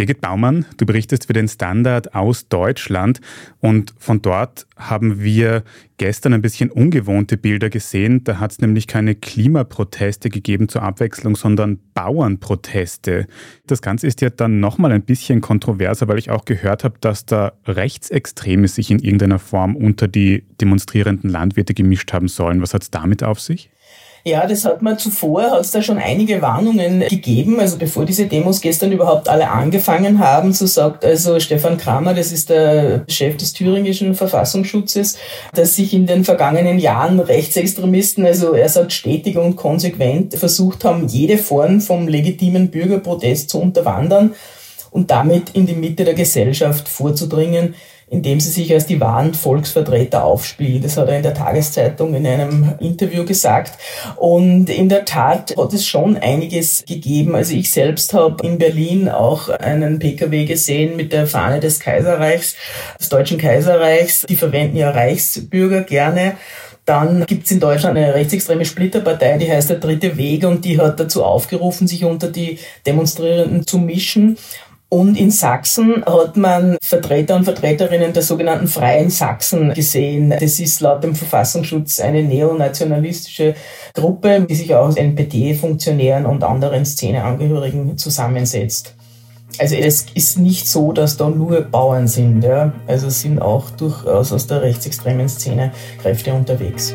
Birgit Baumann, du berichtest für den Standard aus Deutschland und von dort haben wir gestern ein bisschen ungewohnte Bilder gesehen. Da hat es nämlich keine Klimaproteste gegeben zur Abwechslung, sondern Bauernproteste. Das Ganze ist ja dann nochmal ein bisschen kontroverser, weil ich auch gehört habe, dass da Rechtsextreme sich in irgendeiner Form unter die demonstrierenden Landwirte gemischt haben sollen. Was hat es damit auf sich? Ja, das hat man zuvor, hat es da schon einige Warnungen gegeben. Also bevor diese Demos gestern überhaupt alle angefangen haben, so sagt also Stefan Kramer, das ist der Chef des thüringischen Verfassungsschutzes, dass sich in den vergangenen Jahren Rechtsextremisten, also er sagt stetig und konsequent, versucht haben, jede Form vom legitimen Bürgerprotest zu unterwandern und damit in die Mitte der Gesellschaft vorzudringen indem sie sich als die wahren Volksvertreter aufspielen. Das hat er in der Tageszeitung in einem Interview gesagt. Und in der Tat hat es schon einiges gegeben. Also ich selbst habe in Berlin auch einen Pkw gesehen mit der Fahne des Kaiserreichs, des Deutschen Kaiserreichs. Die verwenden ja Reichsbürger gerne. Dann gibt's in Deutschland eine rechtsextreme Splitterpartei, die heißt der Dritte Weg und die hat dazu aufgerufen, sich unter die Demonstrierenden zu mischen. Und in Sachsen hat man Vertreter und Vertreterinnen der sogenannten Freien Sachsen gesehen. Das ist laut dem Verfassungsschutz eine neonationalistische Gruppe, die sich aus NPD-Funktionären und anderen Szeneangehörigen zusammensetzt. Also es ist nicht so, dass da nur Bauern sind. Ja? Also es sind auch durchaus aus der rechtsextremen Szene Kräfte unterwegs.